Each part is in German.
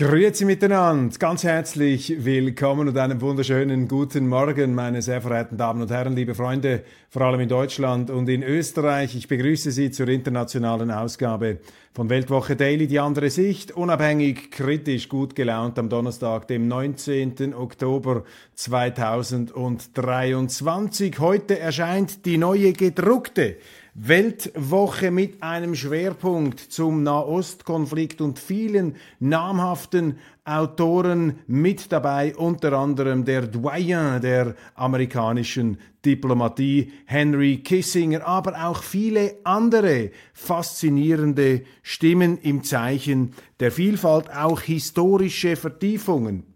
Grüezi miteinander, ganz herzlich willkommen und einen wunderschönen guten Morgen, meine sehr verehrten Damen und Herren, liebe Freunde, vor allem in Deutschland und in Österreich. Ich begrüße Sie zur internationalen Ausgabe von Weltwoche Daily, die andere Sicht, unabhängig, kritisch, gut gelaunt am Donnerstag, dem 19. Oktober 2023. Heute erscheint die neue gedruckte Weltwoche mit einem Schwerpunkt zum Nahostkonflikt und vielen namhaften Autoren mit dabei, unter anderem der Doyen der amerikanischen Diplomatie, Henry Kissinger, aber auch viele andere faszinierende Stimmen im Zeichen der Vielfalt, auch historische Vertiefungen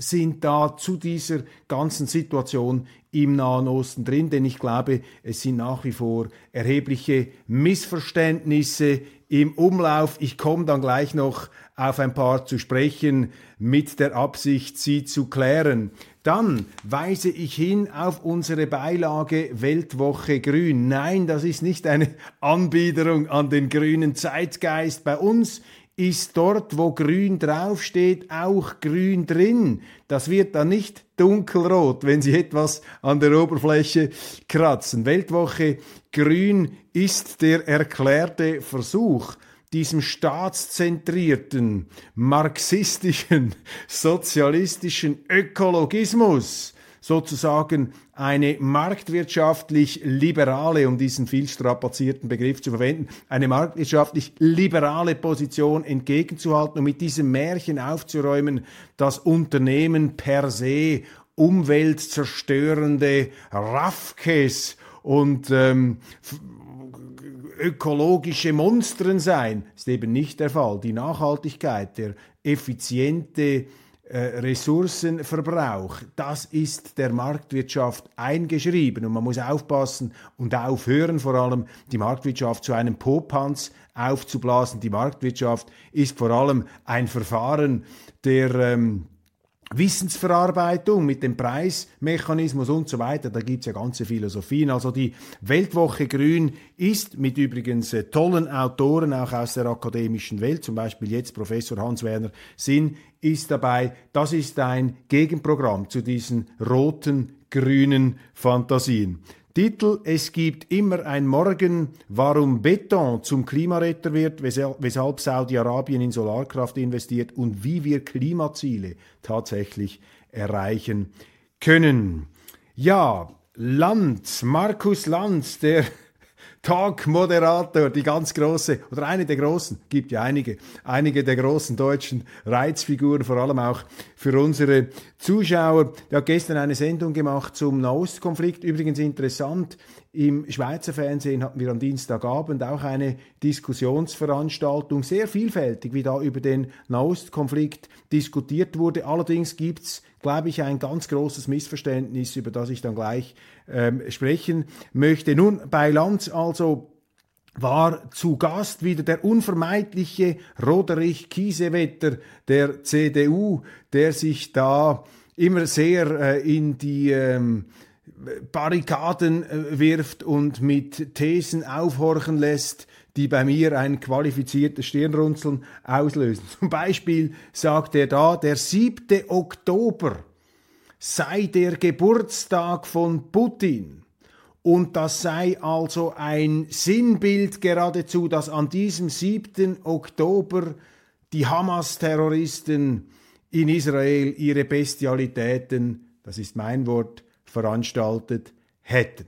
sind da zu dieser ganzen Situation im Nahen Osten drin, denn ich glaube, es sind nach wie vor erhebliche Missverständnisse im Umlauf. Ich komme dann gleich noch auf ein paar zu sprechen, mit der Absicht, sie zu klären. Dann weise ich hin auf unsere Beilage Weltwoche Grün. Nein, das ist nicht eine Anbiederung an den grünen Zeitgeist. Bei uns ist dort, wo grün draufsteht, auch grün drin. Das wird dann nicht dunkelrot, wenn Sie etwas an der Oberfläche kratzen. Weltwoche Grün ist der erklärte Versuch, diesem staatszentrierten, marxistischen, sozialistischen Ökologismus sozusagen eine marktwirtschaftlich liberale, um diesen viel strapazierten Begriff zu verwenden, eine marktwirtschaftlich liberale Position entgegenzuhalten und mit diesem Märchen aufzuräumen, dass Unternehmen per se umweltzerstörende Raffkes und ähm, ökologische Monstren sein, ist eben nicht der Fall. Die Nachhaltigkeit, der effiziente Ressourcenverbrauch, das ist der Marktwirtschaft eingeschrieben und man muss aufpassen und aufhören, vor allem die Marktwirtschaft zu einem Popanz aufzublasen. Die Marktwirtschaft ist vor allem ein Verfahren der ähm, Wissensverarbeitung mit dem Preismechanismus und so weiter, da gibt's ja ganze Philosophien. Also die Weltwoche Grün ist mit übrigens äh, tollen Autoren auch aus der akademischen Welt, zum Beispiel jetzt Professor Hans-Werner Sinn ist dabei. Das ist ein Gegenprogramm zu diesen roten, grünen Fantasien. Titel Es gibt immer ein Morgen, warum Beton zum Klimaretter wird, weshalb Saudi-Arabien in Solarkraft investiert und wie wir Klimaziele tatsächlich erreichen können. Ja, Lanz, Markus Lanz, der Talk-Moderator, die ganz große, oder eine der großen, gibt ja einige, einige der großen deutschen Reizfiguren, vor allem auch für unsere Zuschauer. Der hat gestern eine Sendung gemacht zum Nahostkonflikt. Übrigens interessant, im Schweizer Fernsehen hatten wir am Dienstagabend auch eine Diskussionsveranstaltung, sehr vielfältig, wie da über den Nahostkonflikt diskutiert wurde. Allerdings gibt's, glaube ich, ein ganz großes Missverständnis, über das ich dann gleich ähm, sprechen möchte. Nun, bei Lanz also war zu Gast wieder der unvermeidliche Roderich Kiesewetter der CDU, der sich da immer sehr äh, in die ähm, Barrikaden äh, wirft und mit Thesen aufhorchen lässt, die bei mir ein qualifiziertes Stirnrunzeln auslösen. Zum Beispiel sagt er da, der 7. Oktober sei der Geburtstag von Putin. Und das sei also ein Sinnbild geradezu, dass an diesem 7. Oktober die Hamas-Terroristen in Israel ihre Bestialitäten, das ist mein Wort, veranstaltet hätten.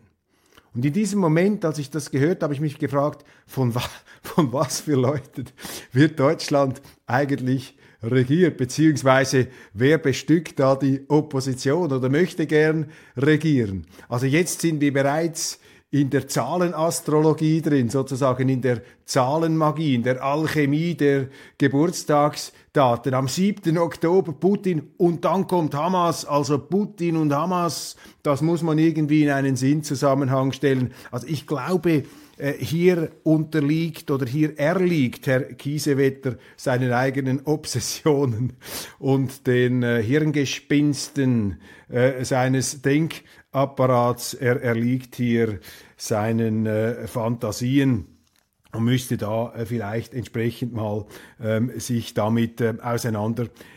Und in diesem Moment, als ich das gehört, habe ich mich gefragt, von, wa von was für Leuten wird Deutschland eigentlich regiert, beziehungsweise wer bestückt da die Opposition oder möchte gern regieren. Also jetzt sind wir bereits in der Zahlenastrologie drin, sozusagen in der Zahlenmagie, in der Alchemie der Geburtstagsdaten. Am 7. Oktober Putin und dann kommt Hamas, also Putin und Hamas, das muss man irgendwie in einen Sinnzusammenhang stellen. Also ich glaube, äh, hier unterliegt oder hier erliegt Herr Kiesewetter seinen eigenen Obsessionen und den äh, Hirngespinsten äh, seines Denkapparats. Er erliegt hier seinen äh, Fantasien und müsste da äh, vielleicht entsprechend mal ähm, sich damit äh, auseinandersetzen.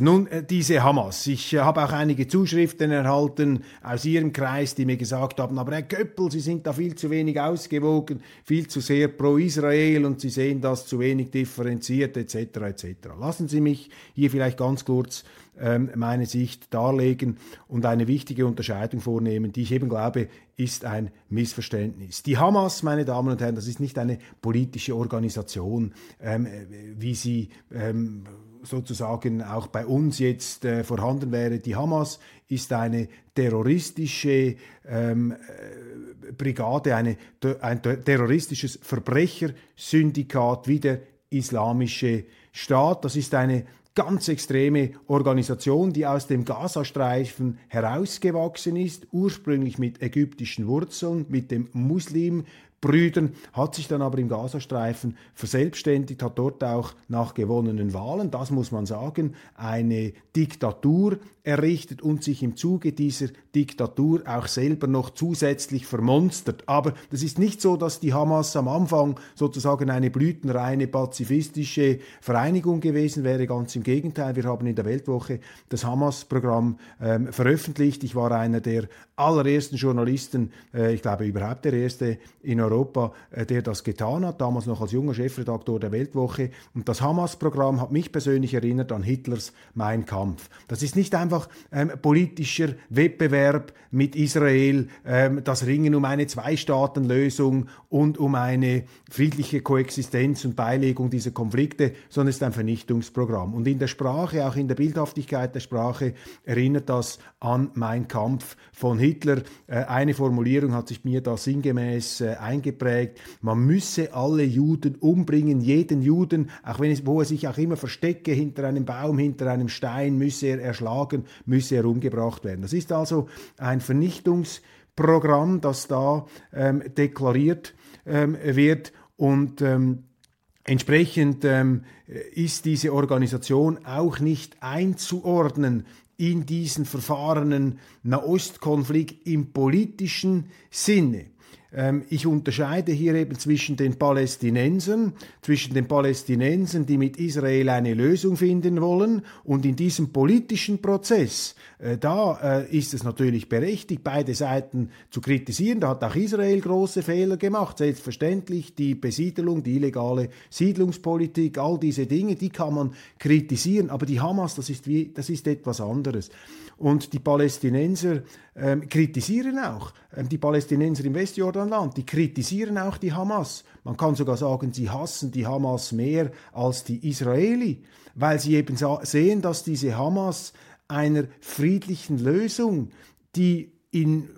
Nun, äh, diese Hamas. Ich äh, habe auch einige Zuschriften erhalten aus Ihrem Kreis, die mir gesagt haben, aber Herr Köppel, Sie sind da viel zu wenig ausgewogen, viel zu sehr pro Israel und Sie sehen das zu wenig differenziert etc. etc. Lassen Sie mich hier vielleicht ganz kurz ähm, meine Sicht darlegen und eine wichtige Unterscheidung vornehmen, die ich eben glaube, ist ein Missverständnis. Die Hamas, meine Damen und Herren, das ist nicht eine politische Organisation, ähm, wie sie ähm, sozusagen auch bei uns jetzt äh, vorhanden wäre. Die Hamas ist eine terroristische ähm, äh, Brigade, eine, ein terroristisches Verbrechersyndikat wie der islamische Staat. Das ist eine ganz extreme Organisation, die aus dem Gazastreifen herausgewachsen ist, ursprünglich mit ägyptischen Wurzeln, mit dem Muslim Brüdern, hat sich dann aber im Gazastreifen verselbstständigt, hat dort auch nach gewonnenen Wahlen, das muss man sagen, eine Diktatur errichtet und sich im Zuge dieser Diktatur auch selber noch zusätzlich vermonstert. Aber das ist nicht so, dass die Hamas am Anfang sozusagen eine blütenreine pazifistische Vereinigung gewesen wäre. Ganz im Gegenteil, wir haben in der Weltwoche das Hamas-Programm ähm, veröffentlicht. Ich war einer der allerersten Journalisten, äh, ich glaube überhaupt der erste in Europa, äh, der das getan hat, damals noch als junger Chefredaktor der Weltwoche. Und das Hamas-Programm hat mich persönlich erinnert an Hitlers Mein Kampf. Das ist nicht einfach ähm, politischer Wettbewerb mit Israel, ähm, das Ringen um eine Zwei-Staaten-Lösung und um eine friedliche Koexistenz und Beilegung dieser Konflikte, sondern es ist ein Vernichtungsprogramm. Und in der Sprache, auch in der Bildhaftigkeit der Sprache, erinnert das an Mein Kampf von Hitler. Äh, eine Formulierung hat sich mir da sinngemäß äh, eingeprägt. Man müsse alle Juden umbringen, jeden Juden, auch wenn es, wo er sich auch immer verstecke, hinter einem Baum, hinter einem Stein, müsse er erschlagen müsse er umgebracht werden. Das ist also ein Vernichtungsprogramm, das da ähm, deklariert ähm, wird und ähm, Entsprechend ähm, ist diese Organisation auch nicht einzuordnen in diesen verfahrenen Nahostkonflikt im politischen Sinne. Ähm, ich unterscheide hier eben zwischen den Palästinensern, zwischen den Palästinensern, die mit Israel eine Lösung finden wollen, und in diesem politischen Prozess, äh, da äh, ist es natürlich berechtigt, beide Seiten zu kritisieren. Da hat auch Israel große Fehler gemacht. Selbstverständlich die Besiedelung, die illegale Siedlungspolitik, all diese Dinge, die kann man kritisieren. Aber die Hamas, das ist, wie, das ist etwas anderes. Und die Palästinenser ähm, kritisieren auch, ähm, die Palästinenser im Westjordanland, die kritisieren auch die Hamas. Man kann sogar sagen, sie hassen die Hamas mehr als die Israeli, weil sie eben sehen, dass diese Hamas einer friedlichen Lösung, die in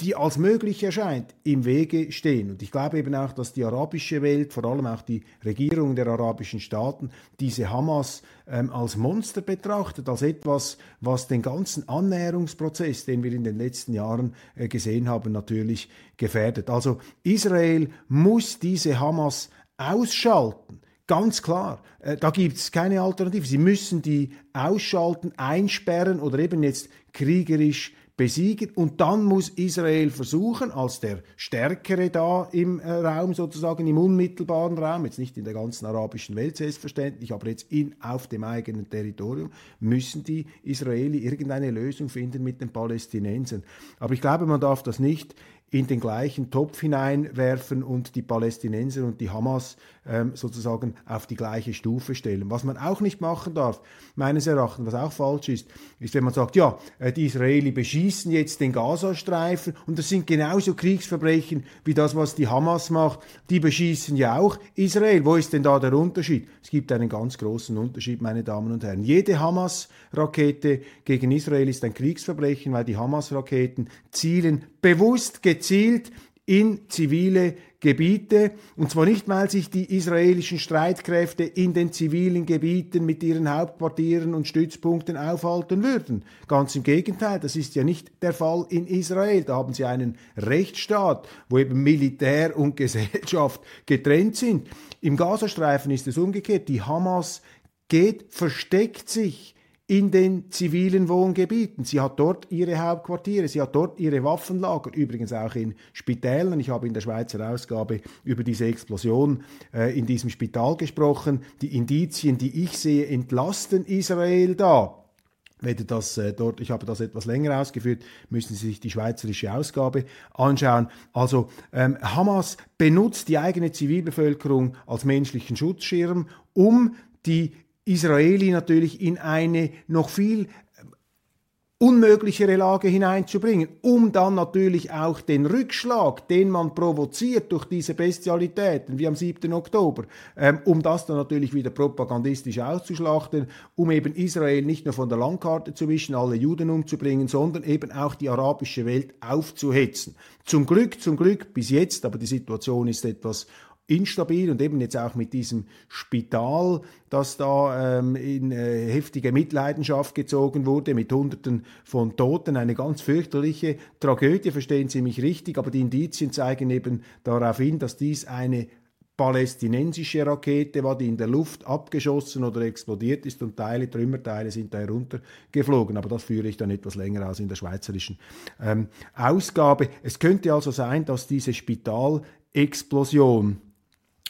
die als möglich erscheint, im Wege stehen. Und ich glaube eben auch, dass die arabische Welt, vor allem auch die Regierungen der arabischen Staaten, diese Hamas ähm, als Monster betrachtet, als etwas, was den ganzen Annäherungsprozess, den wir in den letzten Jahren äh, gesehen haben, natürlich gefährdet. Also Israel muss diese Hamas ausschalten. Ganz klar, äh, da gibt es keine Alternative. Sie müssen die ausschalten, einsperren oder eben jetzt kriegerisch besiegen. Und dann muss Israel versuchen, als der Stärkere da im äh, Raum, sozusagen im unmittelbaren Raum, jetzt nicht in der ganzen arabischen Welt selbstverständlich, aber jetzt in, auf dem eigenen Territorium, müssen die Israeli irgendeine Lösung finden mit den Palästinensern. Aber ich glaube, man darf das nicht in den gleichen Topf hineinwerfen und die Palästinenser und die Hamas ähm, sozusagen auf die gleiche Stufe stellen. Was man auch nicht machen darf, meines Erachtens, was auch falsch ist, ist, wenn man sagt, ja, äh, die Israeli beschießen jetzt den Gazastreifen und das sind genauso Kriegsverbrechen wie das, was die Hamas macht. Die beschießen ja auch Israel. Wo ist denn da der Unterschied? Es gibt einen ganz großen Unterschied, meine Damen und Herren. Jede Hamas-Rakete gegen Israel ist ein Kriegsverbrechen, weil die Hamas-Raketen zielen bewusst gezielt in zivile Gebiete, und zwar nicht, weil sich die israelischen Streitkräfte in den zivilen Gebieten mit ihren Hauptquartieren und Stützpunkten aufhalten würden. Ganz im Gegenteil, das ist ja nicht der Fall in Israel. Da haben sie einen Rechtsstaat, wo eben Militär und Gesellschaft getrennt sind. Im Gazastreifen ist es umgekehrt. Die Hamas geht, versteckt sich in den zivilen Wohngebieten. Sie hat dort ihre Hauptquartiere, sie hat dort ihre Waffenlager, übrigens auch in Spitälern. Ich habe in der Schweizer Ausgabe über diese Explosion äh, in diesem Spital gesprochen. Die Indizien, die ich sehe, entlasten Israel da. Wenn das äh, dort, ich habe das etwas länger ausgeführt, müssen Sie sich die schweizerische Ausgabe anschauen. Also ähm, Hamas benutzt die eigene Zivilbevölkerung als menschlichen Schutzschirm, um die Israeli natürlich in eine noch viel äh, unmöglichere Lage hineinzubringen, um dann natürlich auch den Rückschlag, den man provoziert durch diese Bestialitäten, wie am 7. Oktober, ähm, um das dann natürlich wieder propagandistisch auszuschlachten, um eben Israel nicht nur von der Landkarte zu wischen, alle Juden umzubringen, sondern eben auch die arabische Welt aufzuhetzen. Zum Glück, zum Glück bis jetzt, aber die Situation ist etwas instabil und eben jetzt auch mit diesem Spital, das da ähm, in äh, heftige Mitleidenschaft gezogen wurde, mit Hunderten von Toten, eine ganz fürchterliche Tragödie, verstehen Sie mich richtig, aber die Indizien zeigen eben darauf hin, dass dies eine palästinensische Rakete war, die in der Luft abgeschossen oder explodiert ist und Teile, Trümmerteile sind da heruntergeflogen. Aber das führe ich dann etwas länger aus in der schweizerischen ähm, Ausgabe. Es könnte also sein, dass diese Spitalexplosion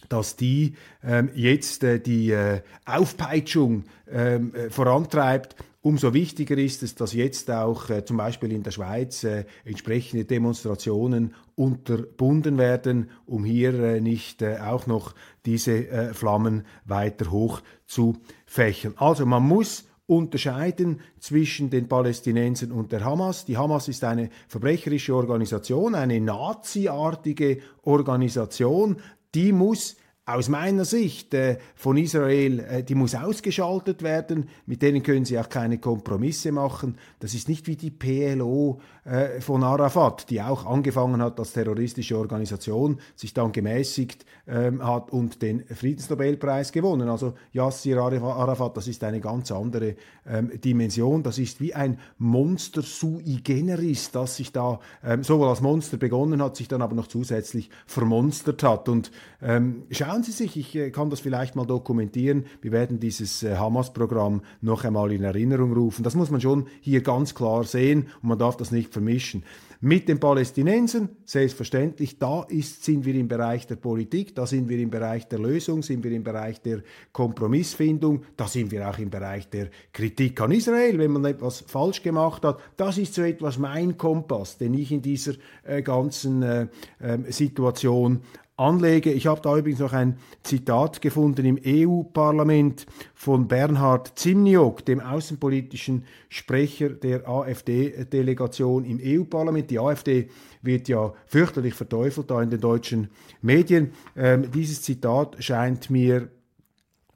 dass die ähm, jetzt äh, die äh, Aufpeitschung ähm, äh, vorantreibt. Umso wichtiger ist es, dass jetzt auch äh, zum Beispiel in der Schweiz äh, entsprechende Demonstrationen unterbunden werden, um hier äh, nicht äh, auch noch diese äh, Flammen weiter hoch zu fächern. Also man muss unterscheiden zwischen den Palästinensern und der Hamas. Die Hamas ist eine verbrecherische Organisation, eine naziartige Organisation, die muss aus meiner Sicht äh, von Israel, äh, die muss ausgeschaltet werden. Mit denen können sie auch keine Kompromisse machen. Das ist nicht wie die PLO äh, von Arafat, die auch angefangen hat als terroristische Organisation, sich dann gemäßigt ähm, hat und den Friedensnobelpreis gewonnen. Also Yassir Arafat, das ist eine ganz andere ähm, Dimension. Das ist wie ein Monster sui generis, das sich da ähm, sowohl als Monster begonnen hat, sich dann aber noch zusätzlich vermonstert hat. Und ähm, schauen Sie sich, ich äh, kann das vielleicht mal dokumentieren. Wir werden dieses äh, Hamas-Programm noch einmal in Erinnerung rufen. Das muss man schon hier ganz klar sehen und man darf das nicht vermischen. Mit den Palästinensern, selbstverständlich, da ist, sind wir im Bereich der Politik, da sind wir im Bereich der Lösung, sind wir im Bereich der Kompromissfindung, da sind wir auch im Bereich der Kritik an Israel, wenn man etwas falsch gemacht hat. Das ist so etwas mein Kompass, den ich in dieser äh, ganzen äh, äh, Situation anlege. Ich habe da übrigens noch ein Zitat gefunden im EU-Parlament von Bernhard Zimniok, dem außenpolitischen Sprecher der AfD-Delegation im EU-Parlament. Die AfD wird ja fürchterlich verteufelt da in den deutschen Medien. Ähm, dieses Zitat scheint mir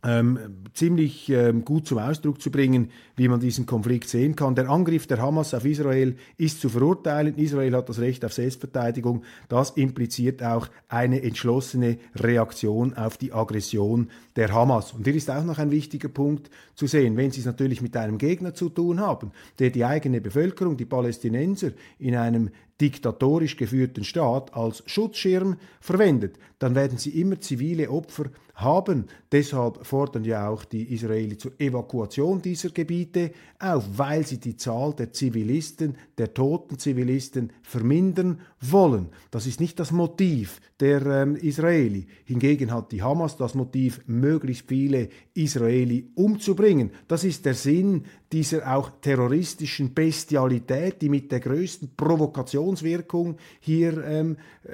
ähm, ziemlich ähm, gut zum Ausdruck zu bringen, wie man diesen Konflikt sehen kann. Der Angriff der Hamas auf Israel ist zu verurteilen. Israel hat das Recht auf Selbstverteidigung. Das impliziert auch eine entschlossene Reaktion auf die Aggression der Hamas. Und hier ist auch noch ein wichtiger Punkt zu sehen, wenn Sie es natürlich mit einem Gegner zu tun haben, der die eigene Bevölkerung, die Palästinenser, in einem diktatorisch geführten Staat als Schutzschirm verwendet, dann werden sie immer zivile Opfer haben. Deshalb fordern ja auch die Israelis zur Evakuation dieser Gebiete auf, weil sie die Zahl der Zivilisten, der toten Zivilisten vermindern wollen. Das ist nicht das Motiv der ähm, Israeli. Hingegen hat die Hamas das Motiv, möglichst viele Israeli umzubringen. Das ist der Sinn dieser auch terroristischen Bestialität, die mit der größten Provokation Präventionswirkung hier ähm, äh,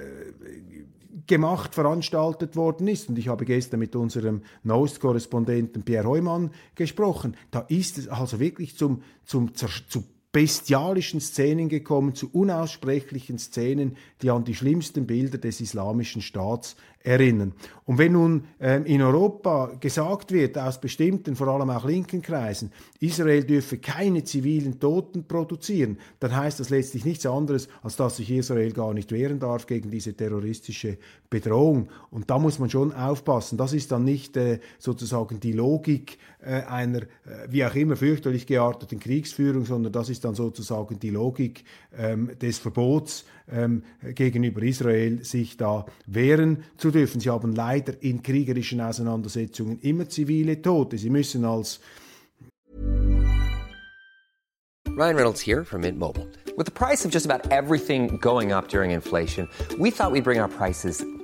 gemacht, veranstaltet worden ist. Und ich habe gestern mit unserem Nost-Korrespondenten Pierre Heumann gesprochen. Da ist es also wirklich zum, zum, zum bestialischen Szenen gekommen, zu unaussprechlichen Szenen, die an die schlimmsten Bilder des islamischen Staats erinnern. Und wenn nun ähm, in Europa gesagt wird, aus bestimmten, vor allem auch linken Kreisen, Israel dürfe keine zivilen Toten produzieren, dann heißt das letztlich nichts anderes, als dass sich Israel gar nicht wehren darf gegen diese terroristische Bedrohung. Und da muss man schon aufpassen. Das ist dann nicht äh, sozusagen die Logik äh, einer, äh, wie auch immer, fürchterlich gearteten Kriegsführung, sondern das ist dann sozusagen die Logik ähm, des Verbots ähm, gegenüber Israel, sich da wehren zu dürfen. Sie haben leider in kriegerischen Auseinandersetzungen immer zivile Tote. Sie müssen als Ryan Reynolds here from Mint Mobile. With the price of just about everything going up during inflation, we thought we'd bring our prices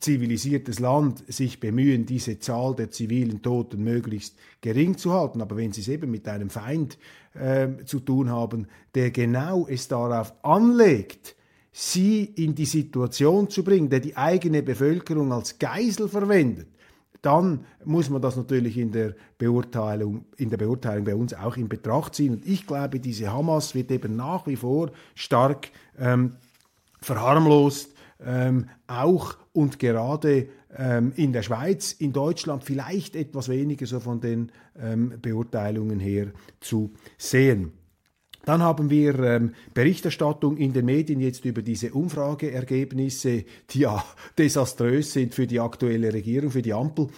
zivilisiertes Land sich bemühen, diese Zahl der zivilen Toten möglichst gering zu halten. Aber wenn Sie es eben mit einem Feind äh, zu tun haben, der genau es darauf anlegt, sie in die Situation zu bringen, der die eigene Bevölkerung als Geisel verwendet, dann muss man das natürlich in der Beurteilung, in der Beurteilung bei uns auch in Betracht ziehen. Und ich glaube, diese Hamas wird eben nach wie vor stark ähm, verharmlost, ähm, auch und gerade ähm, in der Schweiz, in Deutschland vielleicht etwas weniger so von den ähm, Beurteilungen her zu sehen. Dann haben wir ähm, Berichterstattung in den Medien jetzt über diese Umfrageergebnisse, die ja desaströs sind für die aktuelle Regierung, für die Ampel.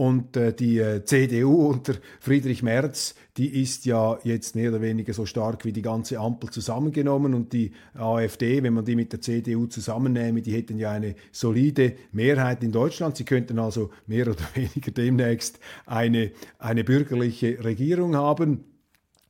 Und äh, die äh, CDU unter Friedrich Merz, die ist ja jetzt mehr oder weniger so stark wie die ganze Ampel zusammengenommen. Und die AfD, wenn man die mit der CDU zusammennehme, die hätten ja eine solide Mehrheit in Deutschland. Sie könnten also mehr oder weniger demnächst eine, eine bürgerliche Regierung haben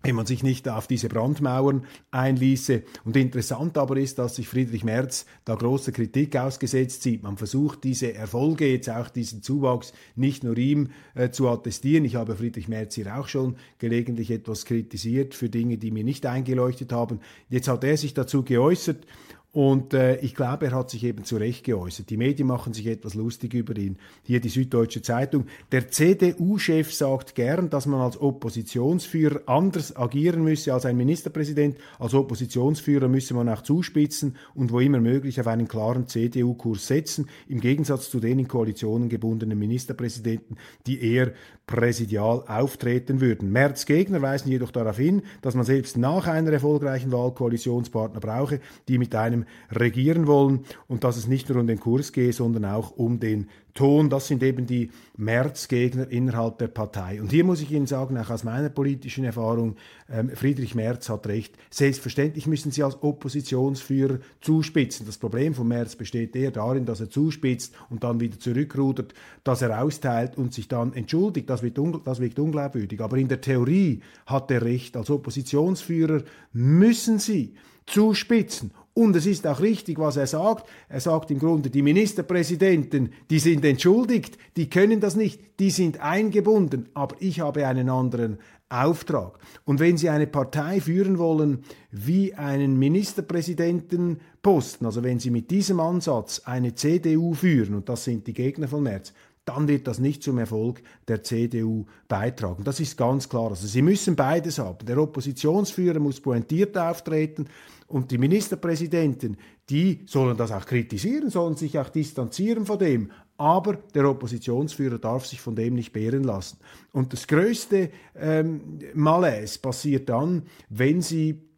wenn man sich nicht auf diese Brandmauern einließe. Und interessant aber ist, dass sich Friedrich Merz da große Kritik ausgesetzt sieht. Man versucht diese Erfolge, jetzt auch diesen Zuwachs, nicht nur ihm äh, zu attestieren. Ich habe Friedrich Merz hier auch schon gelegentlich etwas kritisiert für Dinge, die mir nicht eingeleuchtet haben. Jetzt hat er sich dazu geäußert und äh, ich glaube, er hat sich eben zu Recht geäußert. Die Medien machen sich etwas lustig über ihn. Hier die Süddeutsche Zeitung. Der CDU-Chef sagt gern, dass man als Oppositionsführer anders agieren müsse als ein Ministerpräsident. Als Oppositionsführer müsse man auch zuspitzen und wo immer möglich auf einen klaren CDU-Kurs setzen, im Gegensatz zu den in Koalitionen gebundenen Ministerpräsidenten, die eher präsidial auftreten würden. Merz Gegner weisen jedoch darauf hin, dass man selbst nach einer erfolgreichen Wahl Koalitionspartner brauche, die mit einem regieren wollen und dass es nicht nur um den Kurs gehe, sondern auch um den Ton. Das sind eben die Merz-Gegner innerhalb der Partei. Und hier muss ich Ihnen sagen, auch aus meiner politischen Erfahrung, ähm, Friedrich Merz hat recht. Selbstverständlich müssen Sie als Oppositionsführer zuspitzen. Das Problem von Merz besteht eher darin, dass er zuspitzt und dann wieder zurückrudert, dass er austeilt und sich dann entschuldigt. Das wird, das wirkt unglaubwürdig. Aber in der Theorie hat er recht. Als Oppositionsführer müssen Sie zuspitzen und es ist auch richtig, was er sagt. Er sagt im Grunde, die Ministerpräsidenten, die sind entschuldigt, die können das nicht, die sind eingebunden, aber ich habe einen anderen Auftrag. Und wenn Sie eine Partei führen wollen wie einen Ministerpräsidentenposten, also wenn Sie mit diesem Ansatz eine CDU führen, und das sind die Gegner von Merz, dann wird das nicht zum Erfolg der CDU beitragen. Das ist ganz klar. Also sie müssen beides haben. Der Oppositionsführer muss pointiert auftreten und die Ministerpräsidenten, die sollen das auch kritisieren, sollen sich auch distanzieren von dem. Aber der Oppositionsführer darf sich von dem nicht behren lassen. Und das größte ähm, Malaise passiert dann, wenn sie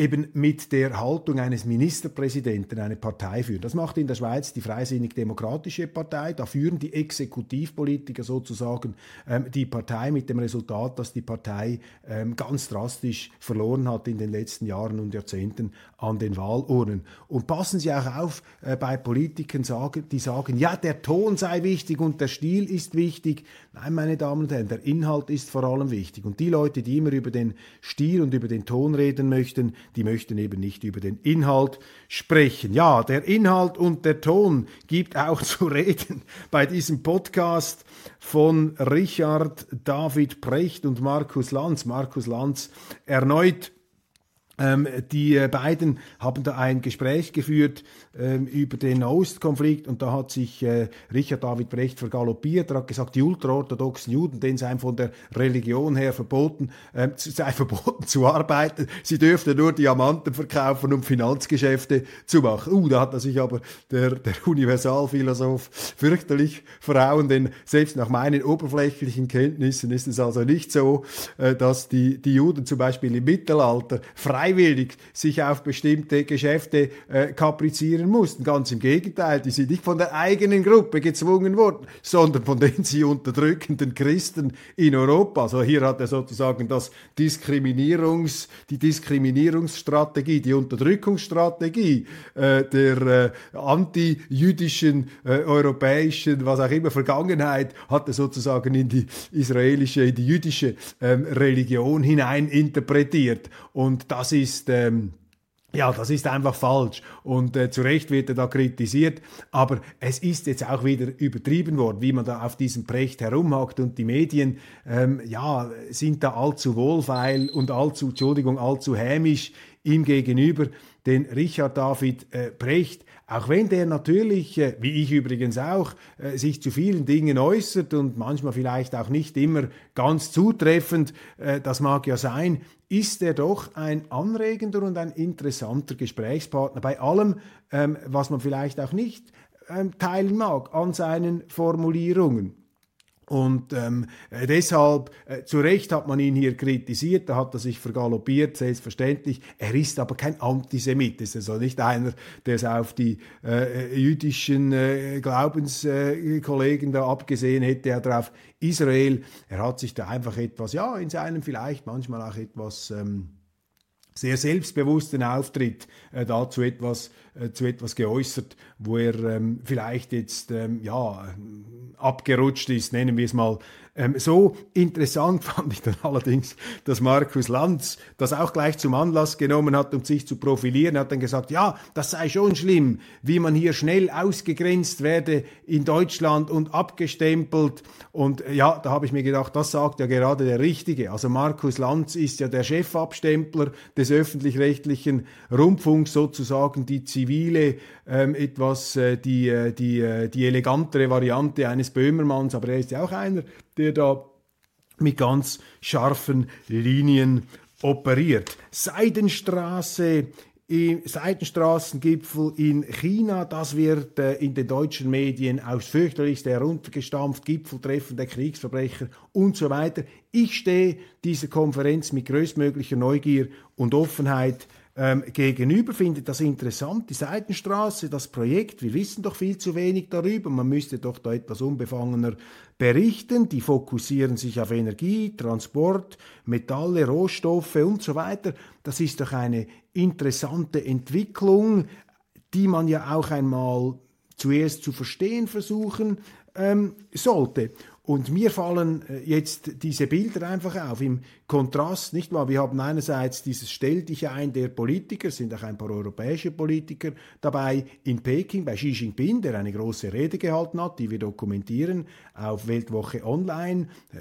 eben mit der Haltung eines Ministerpräsidenten eine Partei führen. Das macht in der Schweiz die Freisinnig-Demokratische Partei. Da führen die Exekutivpolitiker sozusagen ähm, die Partei mit dem Resultat, dass die Partei ähm, ganz drastisch verloren hat in den letzten Jahren und Jahrzehnten an den Wahlurnen. Und passen Sie auch auf äh, bei Politikern, sagen, die sagen, ja, der Ton sei wichtig und der Stil ist wichtig. Nein, meine Damen und Herren, der Inhalt ist vor allem wichtig. Und die Leute, die immer über den Stil und über den Ton reden möchten, die möchten eben nicht über den Inhalt sprechen. Ja, der Inhalt und der Ton gibt auch zu reden bei diesem Podcast von Richard David Precht und Markus Lanz. Markus Lanz erneut ähm, die äh, beiden haben da ein Gespräch geführt ähm, über den Ostkonflikt und da hat sich äh, Richard David Brecht vergaloppiert. Er hat gesagt, die ultraorthodoxen Juden, denen sei von der Religion her verboten, äh, sei verboten zu arbeiten. Sie dürften nur Diamanten verkaufen, um Finanzgeschäfte zu machen. Uh, da hat er sich aber der, der Universalphilosoph fürchterlich verhauen, denn selbst nach meinen oberflächlichen Kenntnissen ist es also nicht so, äh, dass die, die Juden zum Beispiel im Mittelalter frei freiwillig sich auf bestimmte Geschäfte äh, kaprizieren mussten. Ganz im Gegenteil, die sind nicht von der eigenen Gruppe gezwungen worden, sondern von den sie unterdrückenden Christen in Europa. Also hier hat er sozusagen das Diskriminierungs, die Diskriminierungsstrategie, die Unterdrückungsstrategie äh, der äh, anti-jüdischen, äh, europäischen, was auch immer, Vergangenheit, hat er sozusagen in die israelische, in die jüdische ähm, Religion hinein interpretiert. Und das ist ähm, ja, das ist einfach falsch. Und äh, zu Recht wird er da kritisiert, aber es ist jetzt auch wieder übertrieben worden, wie man da auf diesem Precht herumhackt und die Medien, ähm, ja, sind da allzu wohlfeil und allzu, Entschuldigung, allzu hämisch ihm gegenüber, den Richard David äh, Precht, auch wenn der natürlich, äh, wie ich übrigens auch, äh, sich zu vielen Dingen äußert und manchmal vielleicht auch nicht immer ganz zutreffend, äh, das mag ja sein, ist er doch ein anregender und ein interessanter Gesprächspartner bei allem, ähm, was man vielleicht auch nicht ähm, teilen mag an seinen Formulierungen. Und ähm, äh, deshalb, äh, zu Recht hat man ihn hier kritisiert, da hat er sich vergaloppiert, selbstverständlich. Er ist aber kein Antisemit, ist also nicht einer, der es auf die äh, jüdischen äh, Glaubenskollegen da abgesehen hätte, oder auf Israel. Er hat sich da einfach etwas, ja, in seinem vielleicht manchmal auch etwas... Ähm, sehr selbstbewussten Auftritt äh, dazu etwas, äh, zu etwas geäußert, wo er ähm, vielleicht jetzt ähm, ja, abgerutscht ist, nennen wir es mal ähm, so interessant fand ich dann allerdings, dass Markus Lanz das auch gleich zum Anlass genommen hat, um sich zu profilieren. Er hat dann gesagt, ja, das sei schon schlimm, wie man hier schnell ausgegrenzt werde in Deutschland und abgestempelt. Und äh, ja, da habe ich mir gedacht, das sagt ja gerade der Richtige. Also Markus Lanz ist ja der Chefabstempler des öffentlich-rechtlichen Rundfunks, sozusagen die zivile, ähm, etwas äh, die, äh, die, äh, die elegantere Variante eines Böhmermanns, aber er ist ja auch einer, der da mit ganz scharfen Linien operiert. Seidenstraße Seitenstraßengipfel in China, das wird äh, in den deutschen Medien aufs fürchterlichste heruntergestampft, Gipfeltreffen der Kriegsverbrecher und so weiter. Ich stehe dieser Konferenz mit größtmöglicher Neugier und Offenheit ähm, gegenüber findet das interessant, die Seitenstraße, das Projekt. Wir wissen doch viel zu wenig darüber. Man müsste doch da etwas unbefangener berichten. Die fokussieren sich auf Energie, Transport, Metalle, Rohstoffe und so weiter. Das ist doch eine interessante Entwicklung, die man ja auch einmal zuerst zu verstehen versuchen ähm, sollte. Und mir fallen äh, jetzt diese Bilder einfach auf im Kontrast, nicht wahr? Wir haben einerseits dieses Stell dich ein der Politiker, sind auch ein paar europäische Politiker dabei in Peking bei Xi Jinping, der eine große Rede gehalten hat, die wir dokumentieren auf Weltwoche Online. Äh,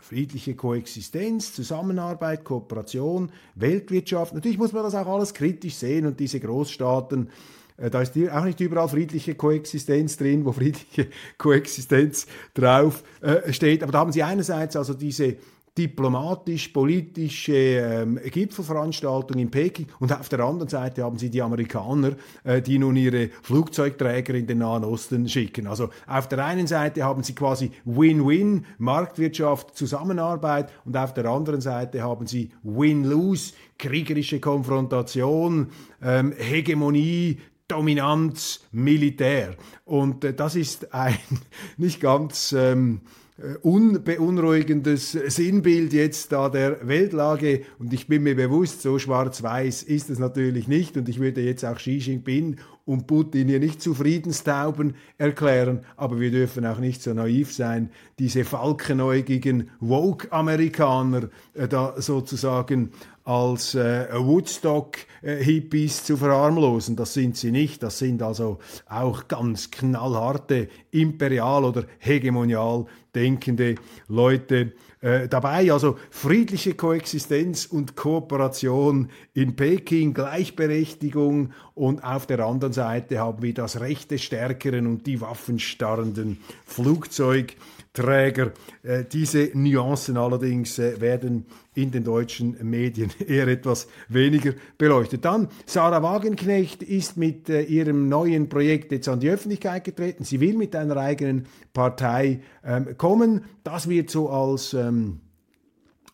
friedliche Koexistenz, Zusammenarbeit, Kooperation, Weltwirtschaft. Natürlich muss man das auch alles kritisch sehen und diese Großstaaten da ist auch nicht überall friedliche Koexistenz drin, wo friedliche Koexistenz drauf äh, steht. Aber da haben Sie einerseits also diese diplomatisch-politische ähm, Gipfelveranstaltung in Peking und auf der anderen Seite haben sie die Amerikaner, äh, die nun ihre Flugzeugträger in den Nahen Osten schicken. Also auf der einen Seite haben sie quasi Win-Win, Marktwirtschaft, Zusammenarbeit und auf der anderen Seite haben sie Win-Lose, kriegerische Konfrontation, ähm, Hegemonie, Dominanz, Militär. Und äh, das ist ein nicht ganz ähm, äh, unbeunruhigendes Sinnbild jetzt da der Weltlage. Und ich bin mir bewusst, so schwarz-weiß ist es natürlich nicht. Und ich würde jetzt auch Xi Jinping und Putin hier nicht zu Friedenstauben erklären, aber wir dürfen auch nicht so naiv sein, diese falkenäugigen Woke-Amerikaner äh, da sozusagen als äh, Woodstock-Hippies zu verharmlosen. Das sind sie nicht. Das sind also auch ganz knallharte, imperial oder hegemonial denkende Leute äh, dabei. Also friedliche Koexistenz und Kooperation in Peking, Gleichberechtigung und auf der anderen Seite haben wir das Recht des Stärkeren und die waffenstarrenden Flugzeugträger. Äh, diese Nuancen allerdings äh, werden in den deutschen Medien eher etwas weniger beleuchtet. Dann Sarah Wagenknecht ist mit äh, ihrem neuen Projekt jetzt an die Öffentlichkeit getreten. Sie will mit einer eigenen Partei ähm, kommen. Das wird so als ähm,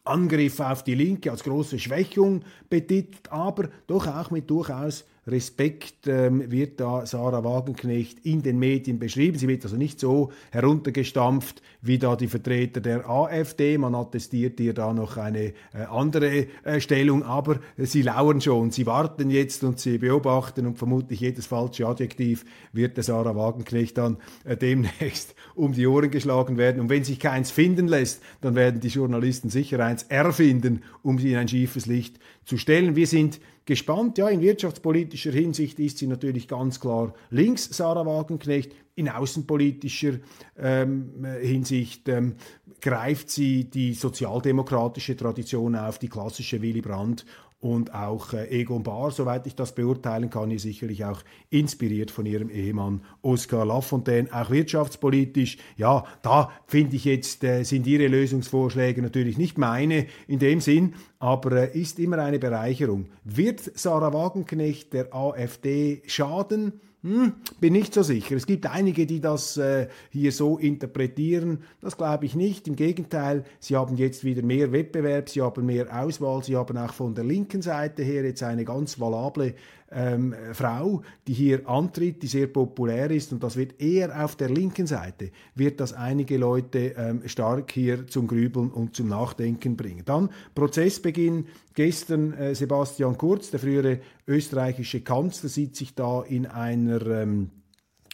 Angriff auf die Linke, als große Schwächung betitelt, aber doch auch mit durchaus Respekt ähm, wird da Sarah Wagenknecht in den Medien beschrieben. Sie wird also nicht so heruntergestampft wie da die Vertreter der AfD. Man attestiert ihr da noch eine äh, andere äh, Stellung, aber sie lauern schon. Sie warten jetzt und sie beobachten und vermutlich jedes falsche Adjektiv wird der Sarah Wagenknecht dann äh, demnächst um die Ohren geschlagen werden. Und wenn sich keins finden lässt, dann werden die Journalisten sicher eins erfinden, um sie in ein schiefes Licht zu stellen. Wir sind gespannt. Ja, in wirtschaftspolitischer Hinsicht ist sie natürlich ganz klar links, Sarah Wagenknecht. In außenpolitischer ähm, Hinsicht ähm, greift sie die sozialdemokratische Tradition auf, die klassische Willy Brandt und auch äh, Egon Bahr, soweit ich das beurteilen kann, ist sicherlich auch inspiriert von ihrem Ehemann Oskar Lafontaine, auch wirtschaftspolitisch. Ja, da finde ich jetzt, äh, sind ihre Lösungsvorschläge natürlich nicht meine in dem Sinn, aber äh, ist immer eine Bereicherung. Wird Sarah Wagenknecht der AfD schaden? Hm, bin nicht so sicher. Es gibt einige, die das äh, hier so interpretieren. Das glaube ich nicht. Im Gegenteil, sie haben jetzt wieder mehr Wettbewerb, sie haben mehr Auswahl, sie haben auch von der linken Seite her jetzt eine ganz valable ähm, Frau, die hier antritt, die sehr populär ist und das wird eher auf der linken Seite, wird das einige Leute ähm, stark hier zum Grübeln und zum Nachdenken bringen. Dann Prozessbeginn gestern äh, Sebastian Kurz, der frühere österreichische Kanzler, sieht sich da in einer ähm,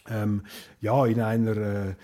ähm, ja, in einer äh,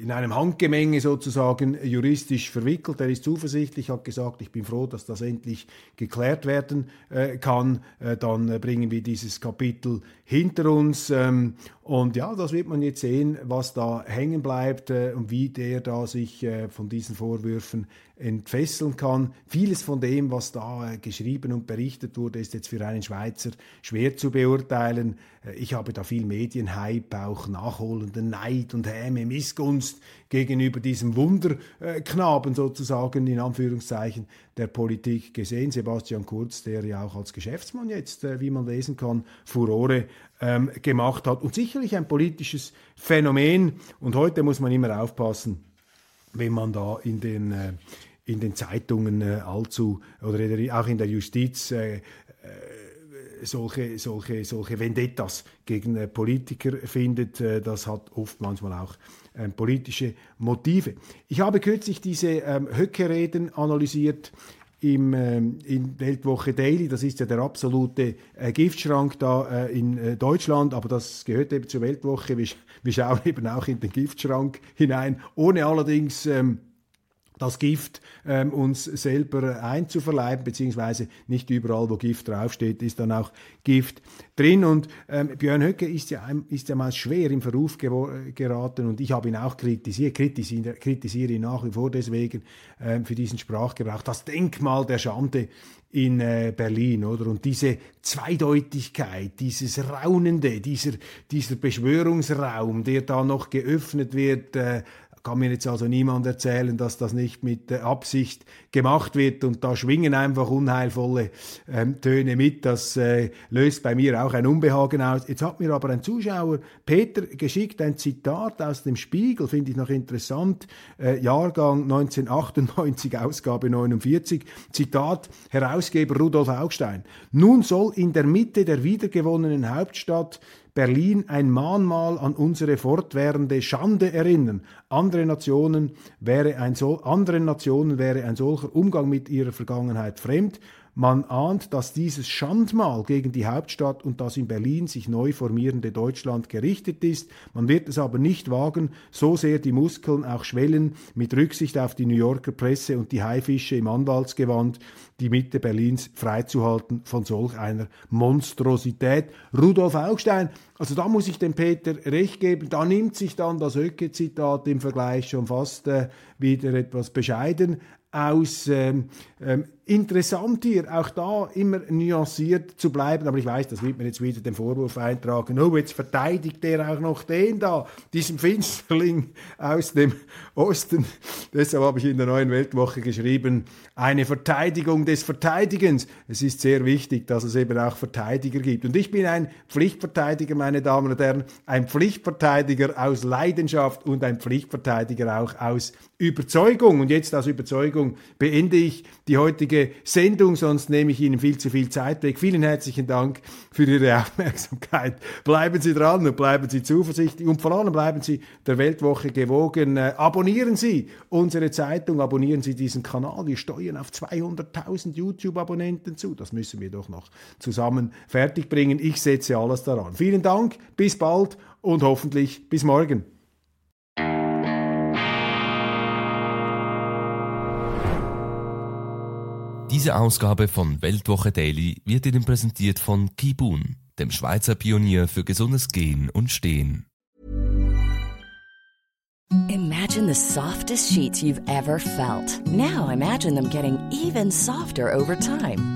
in einem Handgemenge sozusagen juristisch verwickelt. Er ist zuversichtlich, hat gesagt, ich bin froh, dass das endlich geklärt werden äh, kann. Äh, dann äh, bringen wir dieses Kapitel hinter uns. Ähm, und ja, das wird man jetzt sehen, was da hängen bleibt äh, und wie der da sich äh, von diesen Vorwürfen entfesseln kann. Vieles von dem, was da äh, geschrieben und berichtet wurde, ist jetzt für einen Schweizer schwer zu beurteilen. ich habe da viel Medienhype, auch nachholenden Neid und Häme, Missgunst gegenüber diesem Wunderknaben sozusagen in Anführungszeichen der Politik gesehen. Sebastian Kurz, der ja auch als Geschäftsmann jetzt, wie man lesen kann, Furore ähm, gemacht hat und sicherlich ein politisches Phänomen. Und heute muss man immer aufpassen, wenn man da in den, äh, in den Zeitungen äh, allzu oder auch in der Justiz äh, äh, solche, solche, solche Vendettas gegen äh, Politiker findet. Äh, das hat oft manchmal auch ähm, politische Motive. Ich habe kürzlich diese ähm, Höcke-Reden analysiert im, äh, in Weltwoche Daily. Das ist ja der absolute äh, Giftschrank da äh, in äh, Deutschland, aber das gehört eben zur Weltwoche. Wir, wir, schauen eben auch in den Giftschrank hinein, ohne allerdings ähm, das Gift ähm, uns selber einzuverleiben, beziehungsweise nicht überall, wo Gift draufsteht, ist dann auch Gift drin. Und ähm, Björn Höcke ist ja, ist ja mal schwer im Verruf geraten und ich habe ihn auch kritisiert, kritisiere, kritisiere ihn nach wie vor deswegen ähm, für diesen Sprachgebrauch. Das Denkmal der Schande in äh, Berlin, oder? Und diese Zweideutigkeit, dieses Raunende, dieser, dieser Beschwörungsraum, der da noch geöffnet wird, äh, kann mir jetzt also niemand erzählen, dass das nicht mit Absicht gemacht wird und da schwingen einfach unheilvolle ähm, Töne mit. Das äh, löst bei mir auch ein Unbehagen aus. Jetzt hat mir aber ein Zuschauer, Peter, geschickt ein Zitat aus dem Spiegel, finde ich noch interessant, äh, Jahrgang 1998, Ausgabe 49, Zitat, Herausgeber Rudolf Augstein. Nun soll in der Mitte der wiedergewonnenen Hauptstadt Berlin ein Mahnmal an unsere fortwährende Schande erinnern. Andere Nationen wäre ein so, anderen Nationen wäre ein solcher Umgang mit ihrer Vergangenheit fremd. Man ahnt, dass dieses Schandmal gegen die Hauptstadt und das in Berlin sich neu formierende Deutschland gerichtet ist. Man wird es aber nicht wagen, so sehr die Muskeln auch schwellen, mit Rücksicht auf die New Yorker Presse und die Haifische im Anwaltsgewand, die Mitte Berlins freizuhalten von solch einer Monstrosität. Rudolf Augstein, also da muss ich dem Peter recht geben, da nimmt sich dann das Höcke-Zitat im Vergleich schon fast äh, wieder etwas bescheiden aus. Ähm, ähm, interessant hier, auch da immer nuanciert zu bleiben, aber ich weiß, das wird mir jetzt wieder den Vorwurf eintragen, oh, jetzt verteidigt der auch noch den da, diesen Finsterling aus dem Osten. Deshalb habe ich in der neuen Weltwoche geschrieben, eine Verteidigung des Verteidigens. Es ist sehr wichtig, dass es eben auch Verteidiger gibt. Und ich bin ein Pflichtverteidiger, meine Damen und Herren, ein Pflichtverteidiger aus Leidenschaft und ein Pflichtverteidiger auch aus Überzeugung. Und jetzt aus Überzeugung beende ich die heutige Sendung, sonst nehme ich Ihnen viel zu viel Zeit weg. Vielen herzlichen Dank für Ihre Aufmerksamkeit. Bleiben Sie dran und bleiben Sie zuversichtlich und vor allem bleiben Sie der Weltwoche gewogen. Äh, abonnieren Sie unsere Zeitung, abonnieren Sie diesen Kanal. Wir steuern auf 200.000 YouTube-Abonnenten zu. Das müssen wir doch noch zusammen fertigbringen. Ich setze alles daran. Vielen Dank, bis bald und hoffentlich bis morgen. Diese Ausgabe von Weltwoche Daily wird Ihnen präsentiert von Kibun, dem Schweizer Pionier für gesundes Gehen und Stehen. Imagine the softest sheets you've ever felt. Now imagine them getting even softer over time.